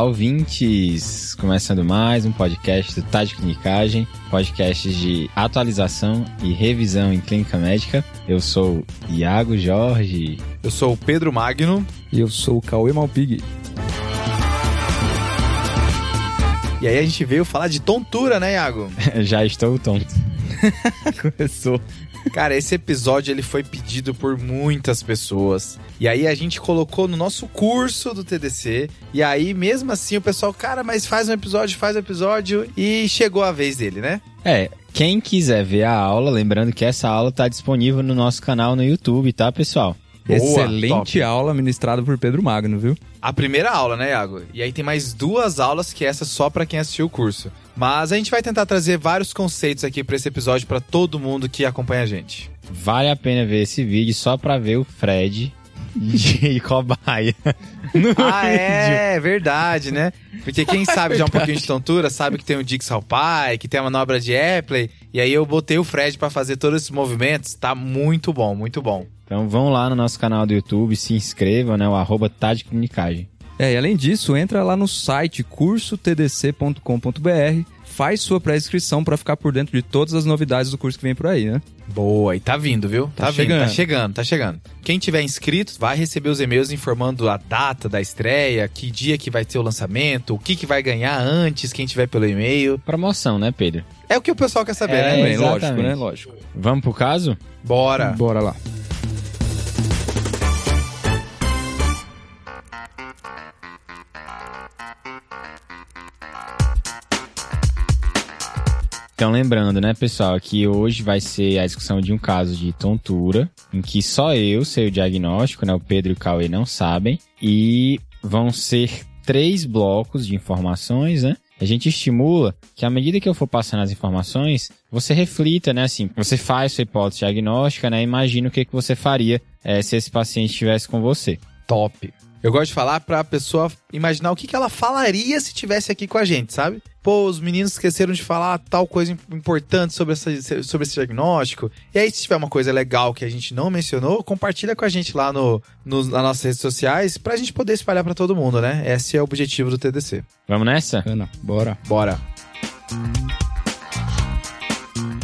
Olá, ouvintes! Começando mais um podcast do Tá de Clinicagem, podcast de atualização e revisão em clínica médica. Eu sou Iago Jorge. Eu sou o Pedro Magno. E eu sou o Cauê Malpig. E aí a gente veio falar de tontura, né, Iago? Já estou tonto. Começou. Cara, esse episódio ele foi pedido por muitas pessoas. E aí a gente colocou no nosso curso do TDC. E aí, mesmo assim, o pessoal, cara, mas faz um episódio, faz um episódio. E chegou a vez dele, né? É, quem quiser ver a aula, lembrando que essa aula está disponível no nosso canal no YouTube, tá, pessoal? Boa, Excelente top. aula ministrada por Pedro Magno, viu? A primeira aula, né, Iago? E aí tem mais duas aulas que essa só para quem assistiu o curso. Mas a gente vai tentar trazer vários conceitos aqui para esse episódio para todo mundo que acompanha a gente. Vale a pena ver esse vídeo só para ver o Fred de cobaia. Ah, vídeo. é, verdade, né? Porque quem sabe já um pouquinho de tontura sabe que tem o Dixal Pai, que tem a manobra de Epley. E aí eu botei o Fred para fazer todos esses movimentos. Tá muito bom, muito bom. Então vão lá no nosso canal do YouTube, se inscrevam, né? O arroba tá de clinicagem. É, e além disso, entra lá no site cursotdc.com.br, faz sua pré-inscrição para ficar por dentro de todas as novidades do curso que vem por aí, né? Boa, e tá vindo, viu? Tá, tá chegando. vindo, tá chegando, tá chegando. Quem tiver inscrito vai receber os e-mails informando a data da estreia, que dia que vai ter o lançamento, o que que vai ganhar antes, quem tiver pelo e-mail. Promoção, né, Pedro? É o que o pessoal quer saber, é, né? Bem, lógico, né? Lógico. Vamos pro caso? Bora. Bora lá. Então, lembrando, né, pessoal, que hoje vai ser a discussão de um caso de tontura, em que só eu sei o diagnóstico, né, o Pedro e o Cauê não sabem, e vão ser três blocos de informações, né? A gente estimula que à medida que eu for passando as informações, você reflita, né, assim, você faz sua hipótese diagnóstica, né, imagina o que, que você faria é, se esse paciente estivesse com você. Top. Eu gosto de falar pra pessoa imaginar o que, que ela falaria se tivesse aqui com a gente, sabe? Pô, os meninos esqueceram de falar tal coisa importante sobre, essa, sobre esse diagnóstico. E aí, se tiver uma coisa legal que a gente não mencionou, compartilha com a gente lá no, no, nas nossas redes sociais pra gente poder espalhar para todo mundo, né? Esse é o objetivo do TDC. Vamos nessa? Ana, bora. Bora.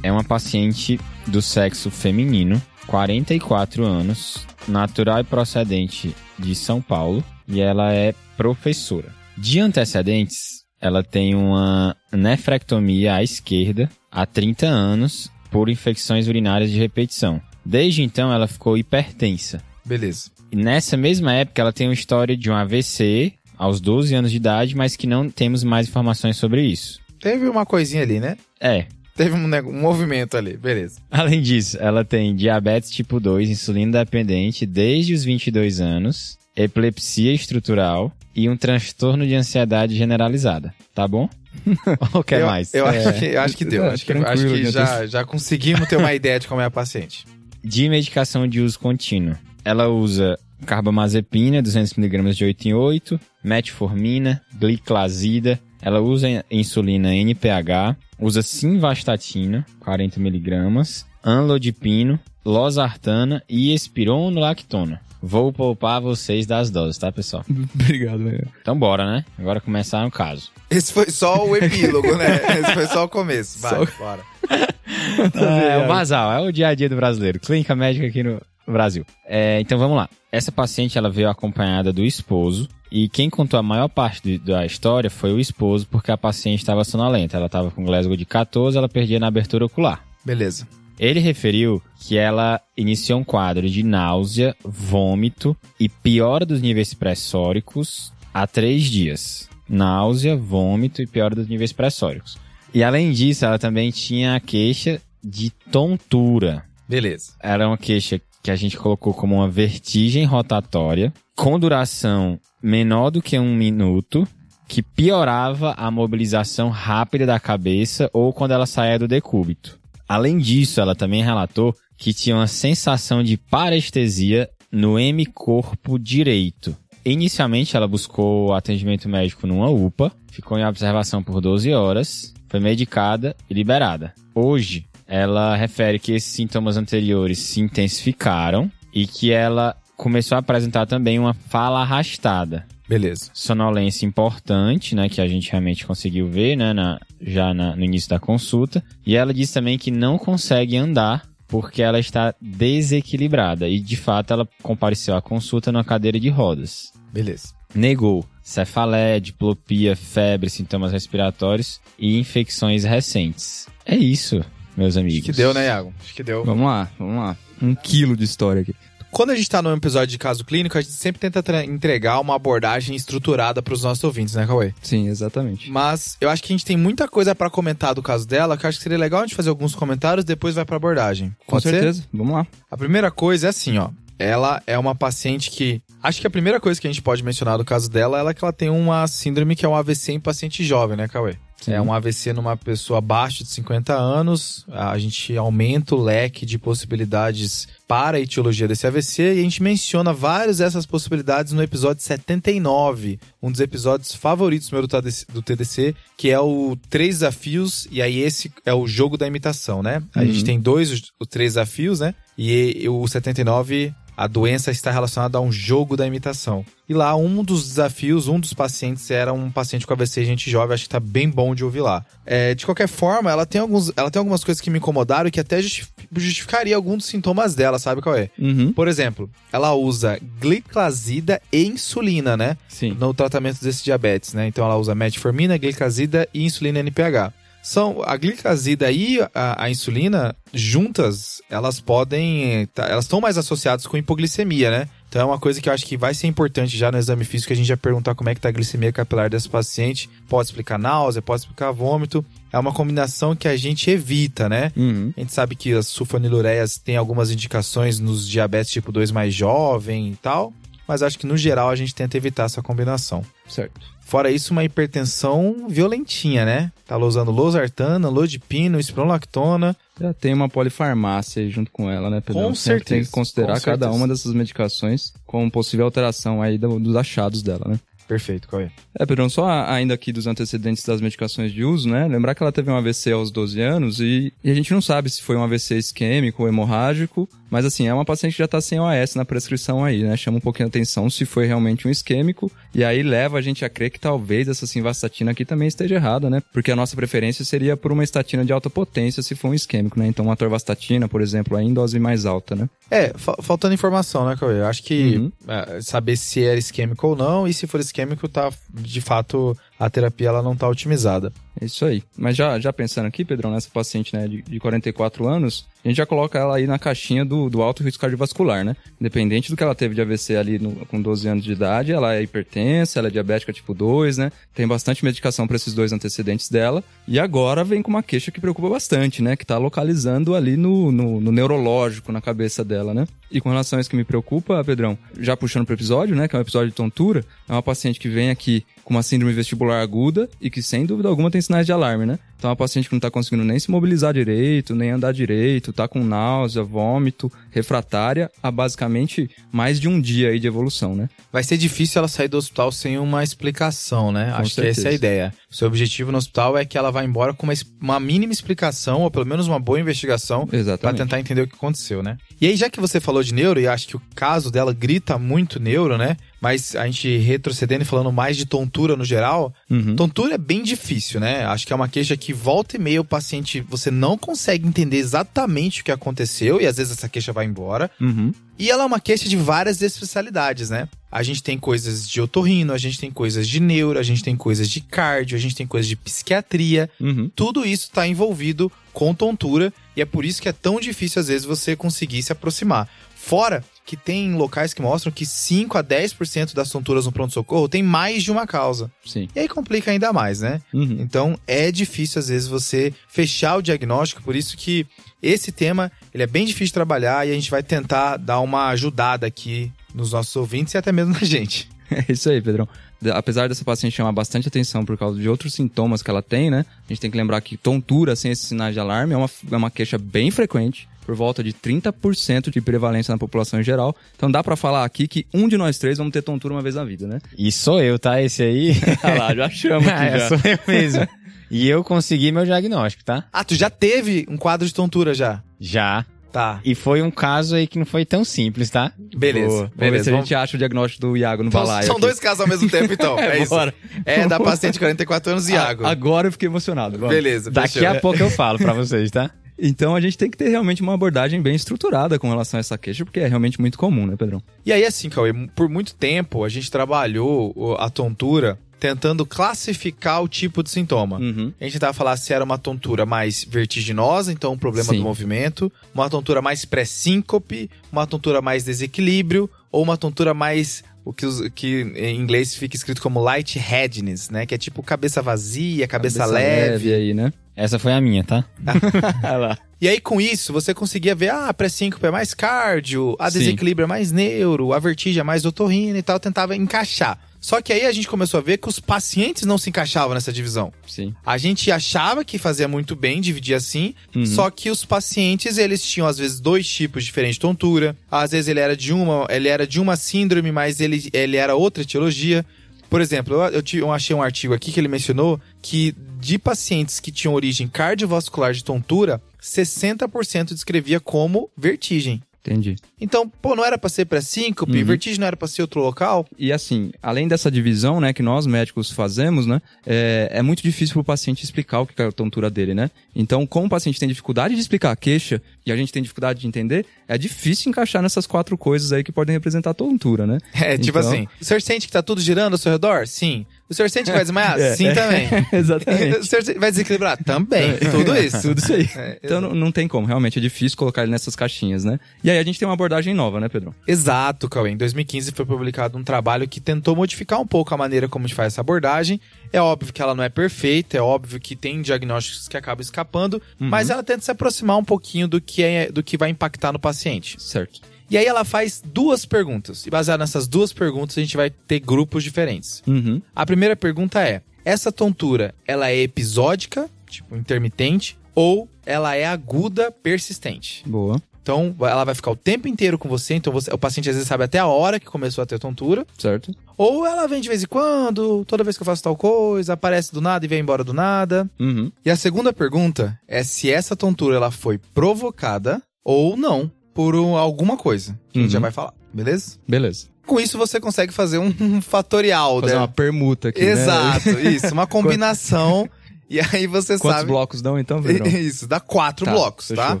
É uma paciente do sexo feminino, 44 anos, natural e procedente de São Paulo e ela é professora. De antecedentes, ela tem uma nefrectomia à esquerda há 30 anos por infecções urinárias de repetição. Desde então, ela ficou hipertensa. Beleza. E nessa mesma época, ela tem uma história de um AVC aos 12 anos de idade, mas que não temos mais informações sobre isso. Teve uma coisinha ali, né? É, Teve um, um, movimento ali, beleza. Além disso, ela tem diabetes tipo 2, insulina dependente desde os 22 anos, epilepsia estrutural e um transtorno de ansiedade generalizada. Tá bom? Ou quer eu, mais? Eu, é... acho que, eu acho que deu. É, acho que, acho que já, já conseguimos ter uma ideia de como é a paciente. De medicação de uso contínuo. Ela usa carbamazepina, 200mg de 8 em 8, metformina, gliclazida. Ela usa insulina NPH, usa simvastatina, 40mg, anlodipino, losartana e espironolactona. Vou poupar vocês das doses, tá, pessoal? Obrigado, velho. Então bora, né? Agora começar o caso. Esse foi só o epílogo, né? Esse foi só o começo. Vai, só... bora. é, o basal, é o dia a dia do brasileiro. Clínica médica aqui no Brasil. É, então vamos lá. Essa paciente, ela veio acompanhada do esposo, e quem contou a maior parte da história foi o esposo, porque a paciente estava sonolenta. Ela estava com Glasgow de 14, ela perdia na abertura ocular. Beleza. Ele referiu que ela iniciou um quadro de náusea, vômito e piora dos níveis pressóricos há três dias. Náusea, vômito e piora dos níveis pressóricos. E além disso, ela também tinha a queixa de tontura. Beleza. Era uma queixa que a gente colocou como uma vertigem rotatória, com duração menor do que um minuto, que piorava a mobilização rápida da cabeça ou quando ela saía do decúbito. Além disso, ela também relatou que tinha uma sensação de parestesia no hemicorpo direito. Inicialmente, ela buscou atendimento médico numa UPA, ficou em observação por 12 horas, foi medicada e liberada. Hoje, ela refere que esses sintomas anteriores se intensificaram e que ela começou a apresentar também uma fala arrastada. Beleza. sonolência importante, né, que a gente realmente conseguiu ver, né, na- já na- no início da consulta. E ela disse também que não consegue andar porque ela está desequilibrada. E de fato ela compareceu à consulta numa cadeira de rodas. Beleza. Negou cefaleia, diplopia, febre, sintomas respiratórios e infecções recentes. É isso, meus amigos. Acho que deu, né, Iago? Acho que deu. Vamos lá, vamos lá. Um quilo de história aqui. Quando a gente tá num episódio de caso clínico, a gente sempre tenta entregar uma abordagem estruturada pros nossos ouvintes, né, Cauê? Sim, exatamente. Mas eu acho que a gente tem muita coisa pra comentar do caso dela, que eu acho que seria legal a gente fazer alguns comentários, depois vai pra abordagem. Com Pode ser? certeza. Vamos lá. A primeira coisa é assim, ó. Ela é uma paciente que. Acho que a primeira coisa que a gente pode mencionar do caso dela é que ela tem uma síndrome que é um AVC em paciente jovem, né, Cauê? Sim. É um AVC numa pessoa abaixo de 50 anos. A gente aumenta o leque de possibilidades para a etiologia desse AVC e a gente menciona várias dessas possibilidades no episódio 79, um dos episódios favoritos meu do TDC, do TDC, que é o Três Desafios, e aí esse é o jogo da imitação, né? A Uhum. gente tem dois, os três desafios, né? E o 79, a doença está relacionada a um jogo da imitação. E lá, um dos desafios, um dos pacientes era um paciente com AVC gente jovem, acho que tá bem bom de ouvir lá. É, de qualquer forma, ela tem, alguns, ela tem algumas coisas que me incomodaram e que até justi- justificaria alguns dos sintomas dela, sabe qual é? Uhum. Por exemplo, ela usa gliclazida e insulina, né? Sim. no tratamento desse diabetes, né? Então ela usa metformina, glicazida e insulina NPH. São a glicazida e a, a insulina juntas, elas podem, tá- elas estão mais associadas com hipoglicemia, né? Então é uma coisa que eu acho que vai ser importante já no exame físico, a gente já perguntar como é que tá a glicemia capilar desse paciente, pode explicar náusea, pode explicar vômito. É uma combinação que a gente evita, né? Uhum. A gente sabe que as sulfonilureias têm algumas indicações nos diabetes tipo 2 mais jovem e tal, mas acho que no geral a gente tenta evitar essa combinação. Certo. Fora isso, uma hipertensão violentinha, né? Tá usando losartana, lodipino, espronolactona. Já tem uma polifarmácia aí junto com ela, né, Pedro? Com Sempre Tem certeza, que considerar com cada certeza. uma dessas medicações como possível alteração aí do- dos achados dela, né? Perfeito, qual é? É, Pedrão, só ainda aqui dos antecedentes das medicações de uso, né? Lembrar que ela teve um AVC aos 12 anos e, e a gente não sabe se foi um AVC isquêmico ou hemorrágico, mas assim, é uma paciente que já tá sem OAS na prescrição aí, né? Chama um pouquinho a atenção se foi realmente um isquêmico e aí leva a gente a crer que talvez essa simvastatina aqui também esteja errada, né? Porque a nossa preferência seria por uma estatina de alta potência se for um isquêmico, né? Então uma torvastatina, por exemplo, aí em dose mais alta, né? É, fa- faltando informação, né, Cauê? Eu acho que Uhum. é, saber se era isquêmico ou não, e se for isquêmico, tá, de fato, a terapia ela não tá otimizada. É isso aí. Mas já, já pensando aqui, Pedrão, nessa paciente né, de, de 44 anos, a gente já coloca ela aí na caixinha do, do alto risco cardiovascular, né? Independente do que ela teve de AVC ali no- com 12 anos de idade, ela é hipertensa, ela é diabética tipo 2, né? Tem bastante medicação para esses dois antecedentes dela. E agora vem com uma queixa que preocupa bastante, né? Que tá localizando ali no, no, no neurológico, na cabeça dela, né? E com relação a isso que me preocupa, Pedrão, já puxando pro episódio, né? Que é um episódio de tontura, é uma paciente que vem aqui com uma síndrome vestibular aguda e que, sem dúvida alguma, tem sinais de alarme, né? Então, uma paciente que não tá conseguindo nem se mobilizar direito, nem andar direito, tá com náusea, vômito, refratária, há basicamente mais de um dia aí de evolução, né? Vai ser difícil ela sair do hospital sem uma explicação, né? Com Acho que essa é a certeza. ideia. O seu objetivo no hospital é que ela vá embora com uma, uma mínima explicação, ou pelo menos uma boa investigação, Pra Exatamente. tentar entender o que aconteceu, né? E aí, já que você falou de neuro, e acho que o caso dela grita muito neuro, né? Mas a gente retrocedendo e falando mais de tontura no geral, Uhum. tontura é bem difícil, né? Acho que é uma queixa que volta e meia o paciente, você não consegue entender exatamente o que aconteceu, e às vezes essa queixa vai embora. Uhum. E ela é uma queixa de várias especialidades, né? A gente tem coisas de otorrino, a gente tem coisas de neuro, a gente tem coisas de cardio, a gente tem coisas de psiquiatria, Uhum. tudo isso está envolvido com tontura e é por isso que é tão difícil às vezes você conseguir se aproximar. Fora que tem locais que mostram que 5 a 10% das tonturas no pronto-socorro tem mais de uma causa. Sim. E aí complica ainda mais, né? Uhum. Então é difícil às vezes você fechar o diagnóstico, por isso que esse tema ele é bem difícil de trabalhar e a gente vai tentar dar uma ajudada aqui nos nossos ouvintes e até mesmo na gente. É isso aí, Pedrão. Apesar dessa paciente chamar bastante atenção por causa de outros sintomas que ela tem, né? A gente tem que lembrar que tontura sem esses sinais de alarme é uma, é uma queixa bem frequente, por volta de 30% de prevalência na população em geral. Então dá pra falar aqui que um de nós três vamos ter tontura uma vez na vida, né? E sou eu, tá? Esse aí. Ah lá, já chama Ah, aqui é, já. sou eu mesmo. E eu consegui meu diagnóstico, tá? Ah, tu já teve um quadro de tontura já? Já. Tá. E foi um caso aí que não foi tão simples, tá? Beleza. Boa. Vamos ver beleza. se a Vamos- gente acha o diagnóstico do Iago no Então, balaio. são aqui. dois casos ao mesmo tempo, então. É, isso. bora. É da paciente de 44 anos, Iago. A- Agora eu fiquei emocionado. vamos. Beleza, Daqui fechou. a pouco eu falo pra vocês, tá? Então a gente tem que ter realmente uma abordagem bem estruturada com relação a essa queixa, porque é realmente muito comum, né, Pedrão? E aí, assim, Cauê, por muito tempo a gente trabalhou a tontura tentando classificar o tipo de sintoma. Uhum. A gente tentava falar se era uma tontura mais vertiginosa, então um problema Sim. do movimento, uma tontura mais pré-síncope, uma tontura mais desequilíbrio, ou uma tontura mais. O que, que em inglês fica escrito como lightheadedness, né? Que é tipo cabeça vazia, cabeça, leve. aí, né? Essa foi a minha, tá? E aí, com isso, você conseguia ver, ah, a pré-síncope é mais cardio, a Sim. desequilíbrio é mais neuro, a vertigem é mais otorrina e tal, tentava encaixar. Só que aí a gente começou a ver que os pacientes não se encaixavam nessa divisão. Sim. A gente achava que fazia muito bem dividir assim, Uhum. só que os pacientes, eles tinham às vezes dois tipos diferentes de tontura, às vezes ele era de uma, ele era de uma síndrome, mas ele, ele era outra etiologia. Por exemplo, eu, eu, eu achei um artigo aqui que ele mencionou que de pacientes que tinham origem cardiovascular de tontura, 60% descrevia como vertigem. Entendi. Então, pô, não era pra ser pré-síncope, Uhum. vertigem não era pra ser outro local. E assim, além dessa divisão, né, que nós médicos fazemos, né, é, é muito difícil pro paciente explicar o que é a tontura dele, né? Então, como o paciente tem dificuldade de explicar a queixa e a gente tem dificuldade de entender, é difícil encaixar nessas quatro coisas aí que podem representar a tontura, né? É, tipo Então- assim, o senhor sente que tá tudo girando ao seu redor? Sim. O senhor sente que vai desmaiar? É. Sim, também. Exatamente. O senhor vai desequilibrar? Também. Tudo isso. Tudo isso aí. É, então não, não tem como, realmente é difícil colocar ele nessas caixinhas, né? E aí a gente tem uma abordagem nova, né, Pedro? Exato, Cauê. Em 2015 foi publicado um trabalho que tentou modificar um pouco a maneira como a gente faz essa abordagem. É óbvio que ela não é perfeita, é óbvio que tem diagnósticos que acabam escapando, mas ela tenta se aproximar um pouquinho do que, é, do que vai impactar no paciente. Certo. E aí ela faz duas perguntas. E baseado nessas duas perguntas, a gente vai ter grupos diferentes. Uhum. A primeira pergunta é: essa tontura, ela é episódica, tipo intermitente, ou ela é aguda, persistente? Boa. Então, ela vai ficar o tempo inteiro com você, então você- o paciente às vezes sabe até a hora que começou a ter tontura. Certo. Ou ela vem de vez em quando, toda vez que eu faço tal coisa, aparece do nada e vem embora do nada. Uhum. E a segunda pergunta é se essa tontura ela foi provocada ou não por um- alguma coisa. Que a gente Uhum. já vai falar, beleza? Beleza. Com isso você consegue fazer um, fatorial, Fazer né? uma permuta aqui, né? Exato, isso, uma combinação. e aí você Quantos sabe. blocos dão então, Pedro? Isso, dá quatro Tá, blocos, fechou, tá?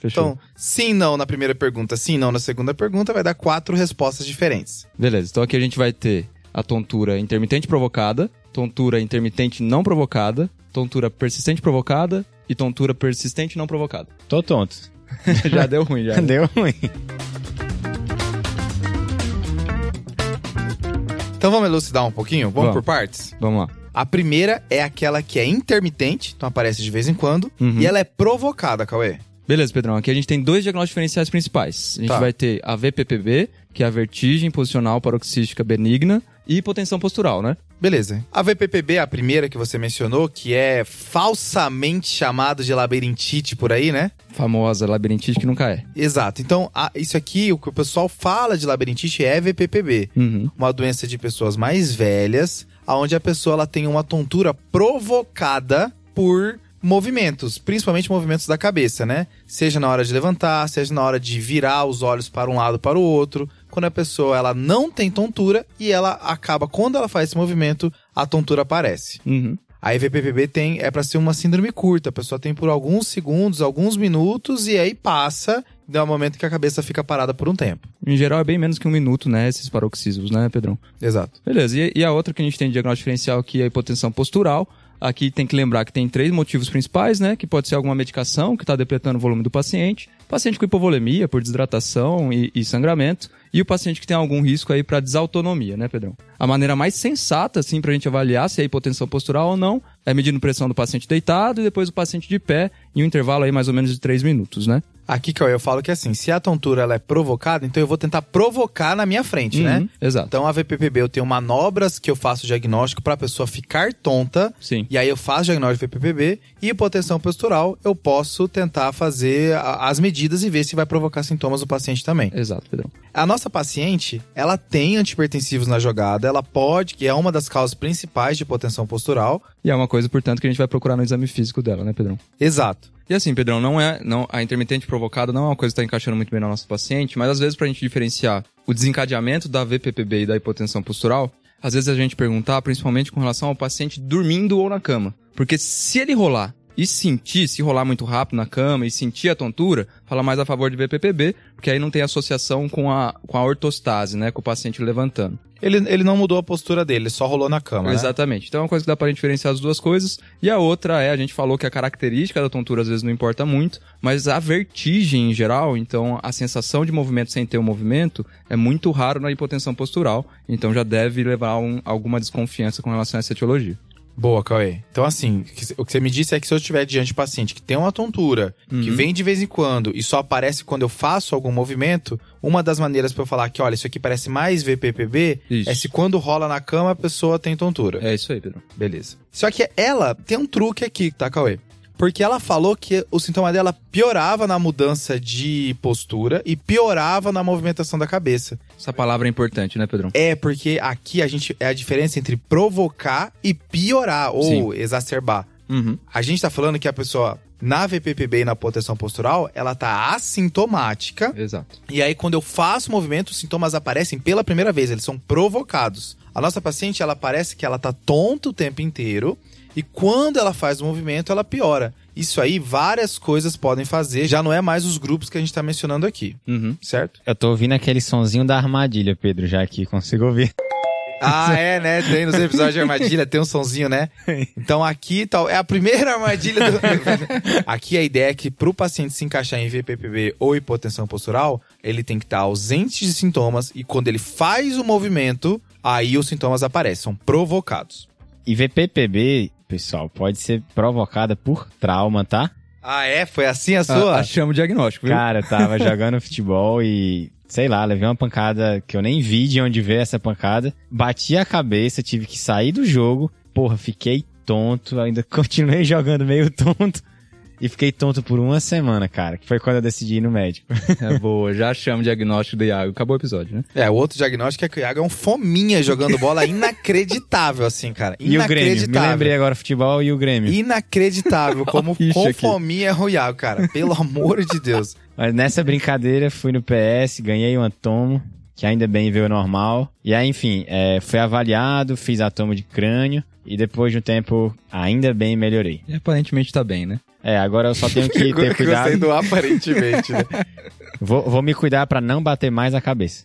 fechou. Então, sim, não na primeira pergunta, sim, não na segunda pergunta, vai dar quatro respostas diferentes. Beleza, então aqui a gente vai ter a tontura intermitente provocada, tontura intermitente não provocada, tontura persistente provocada e tontura persistente não provocada. Tô tonto. já deu ruim, já. Deu ruim. Então vamos elucidar um pouquinho? Vamos, Vamos. por partes? Vamos lá. A primeira é aquela que é intermitente, então aparece de vez em quando, Uhum. e ela é provocada, Cauê. Beleza, Pedrão. Aqui a gente tem dois diagnósticos diferenciais principais. A gente Tá. vai ter a VPPB, que é a vertigem posicional paroxística benigna, e hipotensão postural, né? Beleza. A VPPB, a primeira que você mencionou, que é falsamente chamado de labirintite por aí, né? Famosa labirintite que nunca é. Exato. Então, a- isso aqui, o que o pessoal fala de labirintite é VPPB. Uhum. Uma doença de pessoas mais velhas, onde a pessoa ela tem uma tontura provocada por movimentos, principalmente movimentos da cabeça, né? Seja na hora de levantar, seja na hora de virar os olhos para um lado para o outro. Quando a pessoa ela não tem tontura e ela acaba quando ela faz esse movimento, a tontura aparece. Uhum. A EVPPB tem é para ser uma síndrome curta, a pessoa tem por alguns segundos, alguns minutos e aí passa, dá um momento que a cabeça fica parada por um tempo. Em geral é bem menos que um minuto, né? Esses paroxismos, né, Pedrão? Exato. Beleza, e, e a outra que a gente tem de diagnóstico diferencial aqui é a hipotensão postural. Aqui tem que lembrar que tem três motivos principais, né? Que pode ser alguma medicação que está depletando o volume do paciente, paciente com hipovolemia por desidratação e, e sangramento, e o paciente que tem algum risco aí para desautonomia, né, Pedrão? A maneira mais sensata, assim, para a gente avaliar se é hipotensão postural ou não, é medindo pressão do paciente deitado e depois do paciente de pé, em um intervalo aí mais ou menos de três minutos, né? Aqui que eu falo que assim, se a tontura ela é provocada, então eu vou tentar provocar na minha frente, né? Uhum, Exato. Então a VPPB eu tenho manobras que eu faço diagnóstico para a pessoa ficar tonta. Sim. E aí eu faço diagnóstico de VPPB e hipotensão postural eu posso tentar fazer a- as medidas e ver se vai provocar sintomas do paciente também. Exato, Pedrão. A nossa paciente, ela tem antipertensivos na jogada, ela pode, que é uma das causas principais de hipotensão postural. E é uma coisa, portanto, que a gente vai procurar no exame físico dela, né, Pedrão? Exato. E assim, Pedrão, não é, não, a intermitente provocada não é uma coisa que está encaixando muito bem na nossa paciente, mas às vezes pra gente diferenciar o desencadeamento da VPPB e da hipotensão postural, às vezes a gente perguntar, principalmente com relação ao paciente dormindo ou na cama. Porque se ele rolar e sentir, se rolar muito rápido na cama e sentir a tontura, fala mais a favor de VPPB, porque aí não tem associação com a, com a ortostase, né? Com o paciente levantando. Ele, ele não mudou a postura dele, só rolou na cama, né? Exatamente. Então é uma coisa que dá pra diferenciar as duas coisas. E a outra é, a gente falou que a característica da tontura às vezes não importa muito, mas a vertigem em geral, então a sensação de movimento sem ter o movimento, é muito raro na hipotensão postural. Então já deve levar um, alguma desconfiança com relação a essa etiologia. Boa, Cauê. Então, assim, o que você me disse é que se eu estiver diante de paciente que tem uma tontura, que vem de vez em quando e só aparece quando eu faço algum movimento, uma das maneiras pra eu falar que, olha, isso aqui parece mais VPPB Isso. é se quando rola na cama a pessoa tem tontura. É isso aí, Pedro. Beleza. Só que ela tem um truque aqui, tá, Cauê? Porque ela falou que o sintoma dela piorava na mudança de postura e piorava na movimentação da cabeça. Essa palavra é importante, né, Pedrão? É, porque aqui a gente é a diferença entre provocar e piorar ou exacerbar. Uhum. A gente tá falando que a pessoa na VPPB e na proteção postural, ela tá assintomática. Exato. E aí, quando eu faço movimento, os sintomas aparecem pela primeira vez, eles são provocados. A nossa paciente, ela parece que ela tá tonta o tempo inteiro. E quando ela faz o movimento, ela piora. Isso aí, várias coisas podem fazer. Já não é mais os grupos que a gente tá mencionando aqui, Uhum. certo? Eu tô ouvindo aquele sonzinho da armadilha, Pedro, já aqui, consigo ouvir. Ah, é, né? Tem nos episódios de armadilha, tem um sonzinho, né? Então aqui tal, é a primeira armadilha do... Aqui a ideia é que pro paciente se encaixar em VPPB ou hipotensão postural, ele tem que estar ausente de sintomas e quando ele faz o movimento, aí os sintomas aparecem, são provocados. E VPPB, pessoal, pode ser provocada por trauma, tá? Ah, é? Foi assim a sua? Ah, achamos o diagnóstico, viu? Cara, eu tava jogando futebol e, sei lá, levei uma pancada que eu nem vi de onde veio essa pancada. Bati a cabeça, tive que sair do jogo. Porra, fiquei tonto, ainda continuei jogando meio tonto. E fiquei tonto por uma semana, cara, que foi quando eu decidi ir no médico. É boa, já achamos o diagnóstico do Iago. Acabou o episódio, né? É, o outro diagnóstico é que o Iago é um fominha jogando bola inacreditável, assim, cara. E o Grêmio, me Inacreditável. lembrei agora futebol e o Grêmio. Inacreditável como com fominha é o Iago, cara. Pelo amor de Deus. Mas nessa brincadeira, fui no PS, ganhei uma tomo, que ainda bem veio normal. E aí, enfim, é, fui avaliado, fiz a tomo de crânio. E depois de um tempo, ainda bem melhorei. E aparentemente tá bem, né? É, agora eu só tenho que ter Gostei cuidado. do aparentemente, né? Vou, vou me cuidar pra não bater mais a cabeça.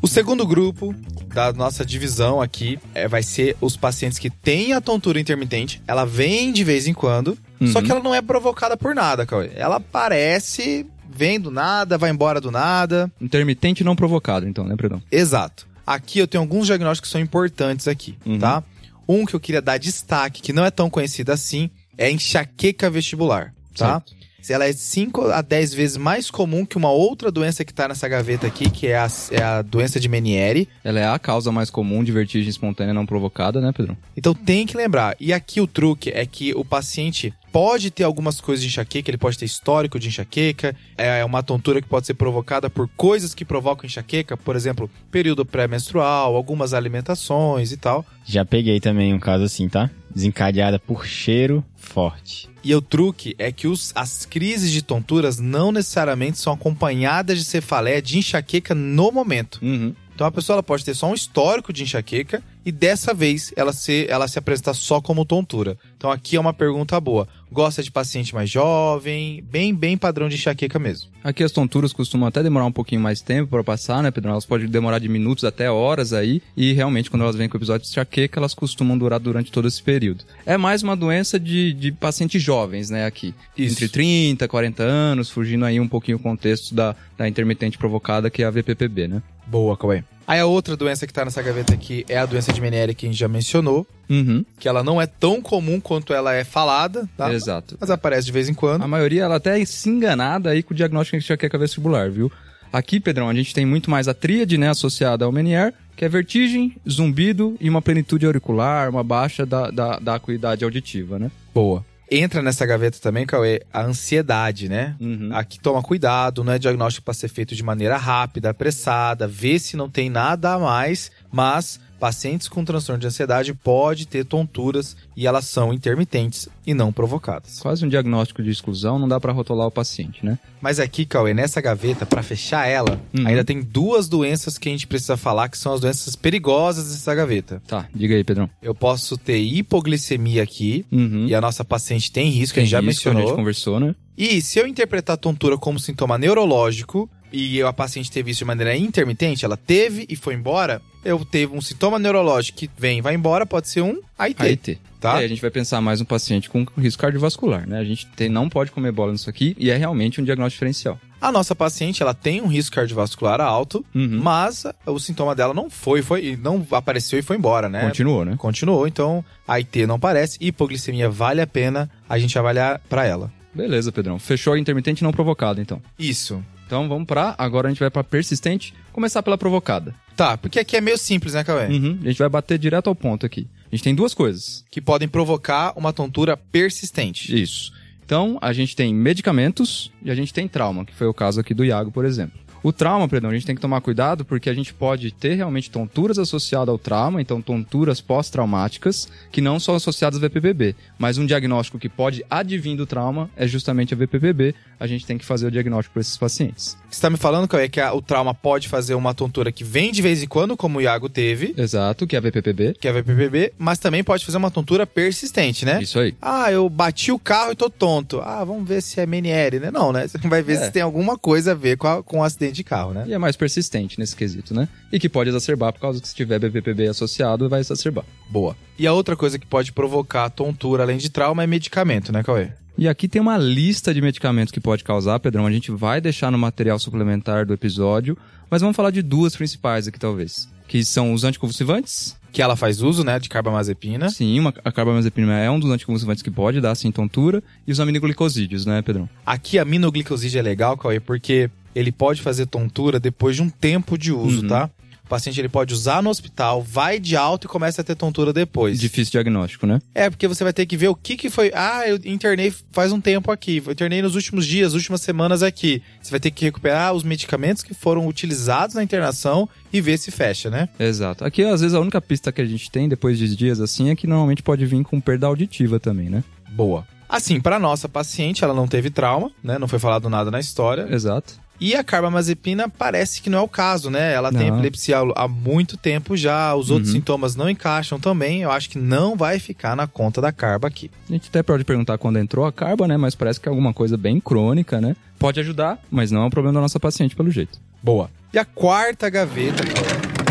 O segundo grupo da nossa divisão aqui é, vai ser os pacientes que têm a tontura intermitente. Ela vem de vez em quando, só Uhum. que ela não é provocada por nada, Cauê. Ela aparece, vem do nada, vai embora do nada. Intermitente não provocado, então, né, Pedrão? Exato. Aqui eu tenho alguns diagnósticos que são importantes aqui, Uhum. tá? Um que eu queria dar destaque, que não é tão conhecido assim, é enxaqueca vestibular, tá? Ela é 5 a 10 vezes mais comum que uma outra doença que tá nessa gaveta aqui, que é a, é a doença de Meniere. Ela é a causa mais comum de vertigem espontânea não provocada, né, Pedrão? Então tem que lembrar. E aqui o truque é que o paciente pode ter algumas coisas de enxaqueca, ele pode ter histórico de enxaqueca, é uma tontura que pode ser provocada por coisas que provocam enxaqueca, por exemplo, período pré-menstrual, algumas alimentações e tal. Já peguei também um caso assim, tá? Desencadeada por cheiro forte. E o truque é que os- as crises de tonturas não necessariamente são acompanhadas de cefaleia de enxaqueca no momento. Uhum. Então a pessoa pode ter só um histórico de enxaqueca e dessa vez ela se, ela se apresenta só como tontura. Então aqui é uma pergunta boa. Gosta de paciente mais jovem, bem, bem padrão de enxaqueca mesmo. Aqui as tonturas costumam até demorar um pouquinho mais tempo para passar, né, Pedrão? Elas podem demorar de minutos até horas aí. E realmente, quando elas vêm com o episódio de enxaqueca, elas costumam durar durante todo esse período. É mais uma doença de, de pacientes jovens, né, aqui. Isso. Entre 30, 40 anos, fugindo aí um pouquinho o contexto da, da intermitente provocada, que é a VPPB, né? Boa, Cauê. Aí a outra doença que tá nessa gaveta aqui é a doença de Meniere que a gente já mencionou, Uhum. que ela não é tão comum quanto ela é falada, tá? Exato. Mas aparece de vez em quando. A maioria, ela até se enganada aí com o diagnóstico de enxaqueca vestibular, viu? Aqui, Pedrão, a gente tem muito mais a tríade, né, associada ao Menier, que é vertigem, zumbido e uma plenitude auricular, uma baixa da, da, da acuidade auditiva, né? Boa. Entra nessa gaveta também, Cauê, a ansiedade, né? Uhum. Aqui toma cuidado, não é diagnóstico para ser feito de maneira rápida, apressada, vê se não tem nada a mais, mas pacientes com transtorno de ansiedade pode ter tonturas e elas são intermitentes e não provocadas. Quase um diagnóstico de exclusão, não dá pra rotular o paciente, né? Mas aqui, Cauê, nessa gaveta, para fechar ela, Uhum. ainda tem duas doenças que a gente precisa falar, que são as doenças perigosas dessa gaveta. Tá, diga aí, Pedrão. Eu posso ter hipoglicemia aqui, Uhum. e a nossa paciente tem risco, a Tem gente já risco, A mencionou. gente conversou, né? E se eu interpretar a tontura como sintoma neurológico e a paciente teve isso de maneira intermitente, ela teve e foi embora, eu teve um sintoma neurológico que vem e vai embora, pode ser um AIT, AIT. tá? Aí a gente vai pensar mais um paciente com risco cardiovascular, né? A gente tem- não pode comer bola nisso aqui e é realmente um diagnóstico diferencial. A nossa paciente, ela tem um risco cardiovascular alto, Uhum. mas o sintoma dela não foi, foi não apareceu e foi embora, né? Continuou, né? Continuou, então AIT não parece, hipoglicemia vale a pena a gente avaliar pra ela. Beleza, Pedrão. Fechou a intermitente não provocada, então. Isso. Então vamos pra. Agora a gente vai pra persistente. Começar pela provocada. Tá, porque aqui é meio simples, né, Cauê? Uhum. A gente vai bater direto ao ponto aqui. A gente tem duas coisas. Que podem provocar uma tontura persistente. Isso. Então, a gente tem medicamentos e a gente tem trauma, que foi o caso aqui do Iago, por exemplo. O trauma, perdão, a gente tem que tomar cuidado porque a gente pode ter realmente tonturas associadas ao trauma, então tonturas pós-traumáticas, que não são associadas ao VPPB. Mas um diagnóstico que pode advir do trauma é justamente a VPPB. A gente tem que fazer o diagnóstico para esses pacientes. Você tá me falando, Cauê, que a- o trauma pode fazer uma tontura que vem de vez em quando, como o Iago teve, Exato, que é a VPPB. que é a VPPB, mas também pode fazer uma tontura persistente, né? Isso aí. Ah, eu bati o carro e tô tonto. Ah, vamos ver se é MNR, né? Não, né? Você vai ver É. se tem alguma coisa a ver com, a- com o acidente de carro, né? E é mais persistente nesse quesito, né? E que pode exacerbar por causa que se tiver VPPB associado, vai exacerbar. Boa. E a outra coisa que pode provocar tontura, além de trauma, é medicamento, né, Cauê? E aqui tem uma lista de medicamentos que pode causar, Pedrão. A gente vai deixar no material suplementar do episódio, mas vamos falar de duas principais aqui, talvez. Que são os anticonvulsivantes. Que ela faz uso, né, de carbamazepina. Sim, uma, a carbamazepina é um dos anticonvulsivantes que pode dar, sim, tontura. E os aminoglicosídeos, né, Pedrão? Aqui a minoglicoside é legal, Cauê, porque ele pode fazer tontura depois de um tempo de uso, Uhum. tá? O paciente ele pode usar no hospital, vai de alta e começa a ter tontura depois. Difícil diagnóstico, né? É, porque você vai ter que ver o que que foi. Ah, eu internei faz um tempo aqui. Eu internei nos últimos dias, últimas semanas aqui. Você vai ter que recuperar os medicamentos que foram utilizados na internação e ver se fecha, né? Exato. Aqui, às vezes, a única pista que a gente tem depois de dias assim é que normalmente pode vir com perda auditiva também, né? Boa. Assim, para nossa paciente, ela não teve trauma, né? Não foi falado nada na história. Exato. E a carbamazepina parece que não é o caso, né? Ela tem Não. epilepsia há muito tempo já, os outros Uhum. sintomas não encaixam também. Eu acho que não vai ficar na conta da carba aqui. A gente até pode perguntar quando entrou a carba, né? Mas parece que é alguma coisa bem crônica, né? Pode ajudar, mas não é um problema da nossa paciente, pelo jeito. Boa. E a quarta gaveta,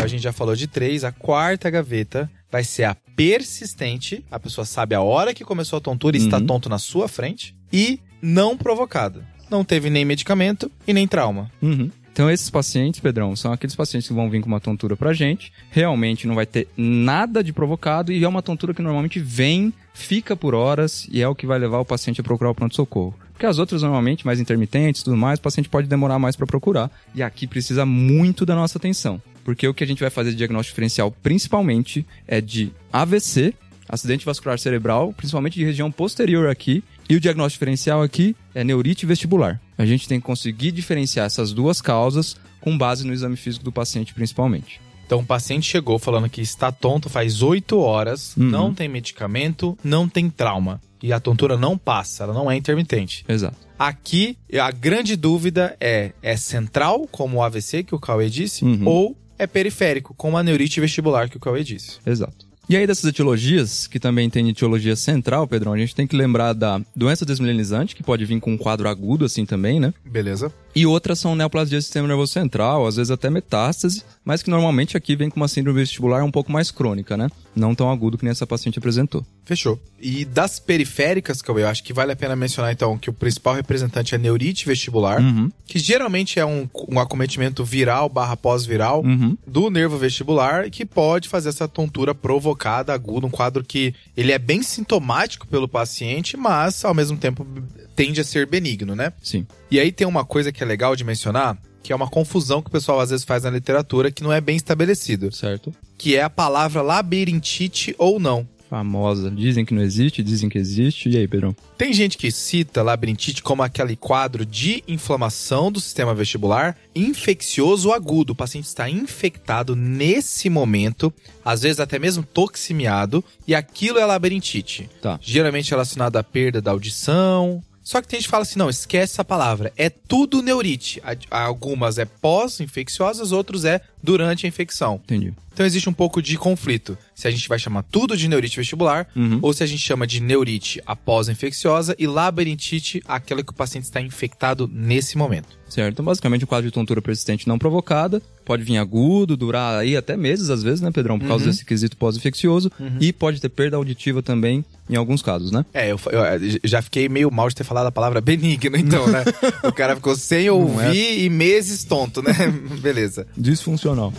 a gente já falou de três, a quarta gaveta vai ser a persistente. A pessoa sabe a hora que começou a tontura e está Uhum. tonto na sua frente. E não provocada. Não teve nem medicamento e nem trauma. Uhum. Então, esses pacientes, Pedrão, são aqueles pacientes que vão vir com uma tontura pra gente. Realmente não vai ter nada de provocado e é uma tontura que normalmente vem, fica por horas e é o que vai levar o paciente a procurar o pronto-socorro. Porque as outras, normalmente, mais intermitentes e tudo mais, o paciente pode demorar mais pra procurar. E aqui precisa muito da nossa atenção. Porque o que a gente vai fazer de diagnóstico diferencial, principalmente, é de AVC, acidente vascular cerebral, principalmente de região posterior aqui. E o diagnóstico diferencial aqui é neurite vestibular. A gente tem que conseguir diferenciar essas duas causas com base no exame físico do paciente, principalmente. Então o paciente chegou falando que está tonto faz oito horas, Uhum. não tem medicamento, não tem trauma. E a tontura não passa, ela não é intermitente. Exato. Aqui, a grande dúvida é: é central, como o AVC que o Cauê disse, Uhum. ou é periférico, como a neurite vestibular que o Cauê disse? Exato. E aí dessas etiologias, que também tem etiologia central, Pedrão, a gente tem que lembrar da doença desmielizante, que pode vir com um quadro agudo assim também, né? Beleza. E outras são neoplasia do sistema nervoso central, às vezes até metástase, mas que normalmente aqui vem com uma síndrome vestibular um pouco mais crônica, né? Não tão agudo que nem essa paciente apresentou. Fechou. E das periféricas, Cauê, eu acho que vale a pena mencionar então que o principal representante é a neurite vestibular, Uhum. que geralmente é um, um acometimento viral barra pós-viral Uhum. do nervo vestibular e que pode fazer essa tontura provocada aguda, um quadro que ele é bem sintomático pelo paciente, mas ao mesmo tempo tende a ser benigno, né? Sim. E aí tem uma coisa que é legal de mencionar, que é uma confusão que o pessoal às vezes faz na literatura que não é bem estabelecido, Certo. que é a palavra labirintite ou não. Famosa. Dizem que não existe, dizem que existe. E aí, Pedrão? Tem gente que cita labirintite como aquele quadro de inflamação do sistema vestibular infeccioso agudo. O paciente está infectado nesse momento, às vezes até mesmo toximiado, e aquilo é labirintite. Tá. Geralmente relacionado à perda da audição. Só que tem gente que fala assim, não, esquece essa palavra. É tudo neurite. Algumas é pós-infecciosas, outros é durante a infecção. Entendi. Então existe um pouco de conflito. Se a gente vai chamar tudo de neurite vestibular, Uhum. ou se a gente chama de neurite após infecciosa e labirintite, aquela que o paciente está infectado nesse momento. Certo. Então, basicamente, um quadro de tontura persistente não provocada. Pode vir agudo, durar aí até meses, às vezes, né, Pedrão? Por causa desse quesito pós-infeccioso. E pode ter perda auditiva também, em alguns casos, né? É, eu, eu, eh, já fiquei meio mal de ter falado a palavra benigno, então, né? o cara ficou sem ouvir e meses tonto, né? Beleza. Disfuncional.